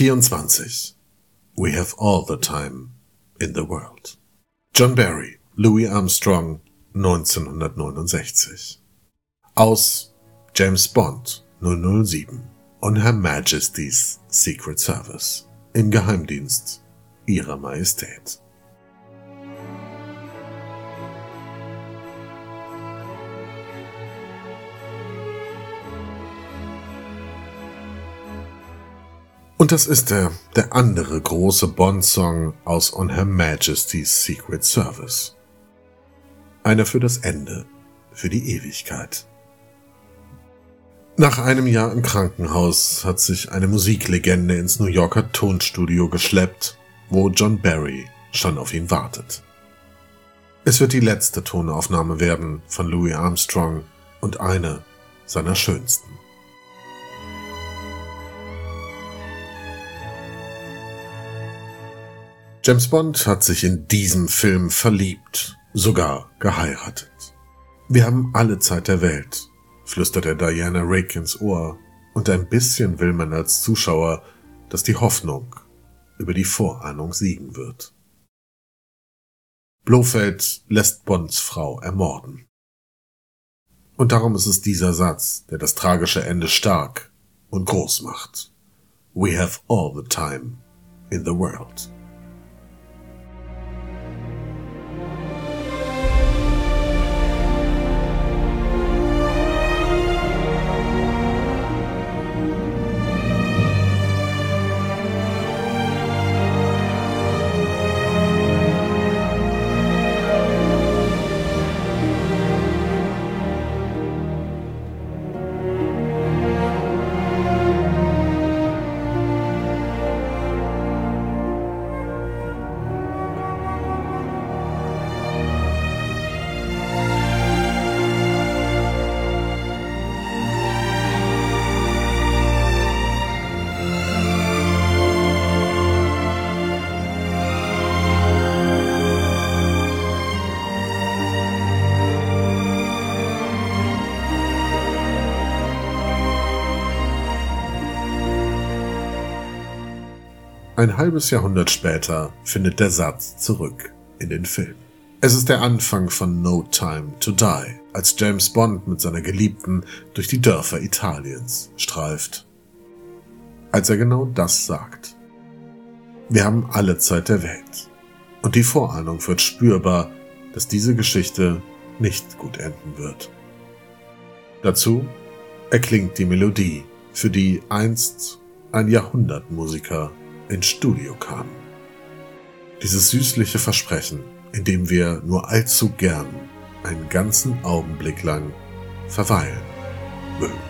24. We have all the time in the world. John Barry, Louis Armstrong, 1969. Aus James Bond 007 und Her Majesty's Secret Service im Geheimdienst Ihrer Majestät. Und das ist der, der andere große Bond-Song aus On Her Majesty's Secret Service. Einer für das Ende, für die Ewigkeit. Nach einem Jahr im Krankenhaus hat sich eine Musiklegende ins New Yorker Tonstudio geschleppt, wo John Barry schon auf ihn wartet. Es wird die letzte Tonaufnahme werden von Louis Armstrong und eine seiner schönsten. James Bond hat sich in diesem Film verliebt, sogar geheiratet. Wir haben alle Zeit der Welt, flüstert er Diana Rick ins Ohr, und ein bisschen will man als Zuschauer, dass die Hoffnung über die Vorahnung siegen wird. Blofeld lässt Bonds Frau ermorden. Und darum ist es dieser Satz, der das tragische Ende stark und groß macht. We have all the time in the world. Ein halbes Jahrhundert später findet der Satz zurück in den Film. Es ist der Anfang von No Time to Die, als James Bond mit seiner Geliebten durch die Dörfer Italiens streift. Als er genau das sagt. Wir haben alle Zeit der Welt. Und die Vorahnung wird spürbar, dass diese Geschichte nicht gut enden wird. Dazu erklingt die Melodie, für die einst ein Jahrhundertmusiker ins Studio kam. Dieses süßliche Versprechen, in dem wir nur allzu gern einen ganzen Augenblick lang verweilen mögen.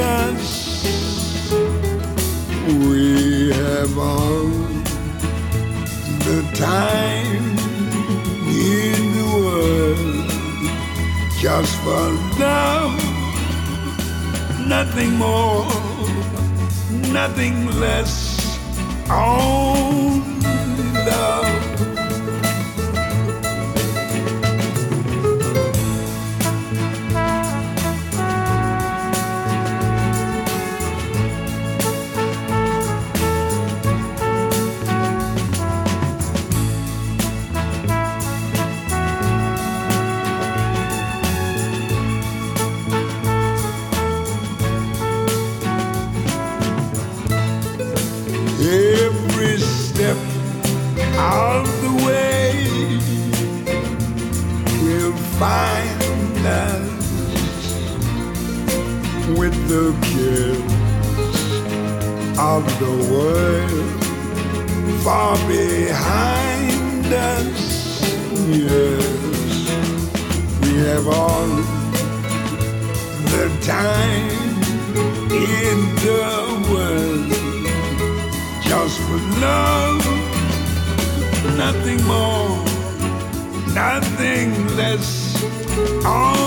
us. We have all the time in the world just for love, nothing more, nothing less. Only love. Of the way. Will find us with the kids of the world. Far behind us. Yes, we have all the time in the world. Just for love, nothing more, nothing less, love.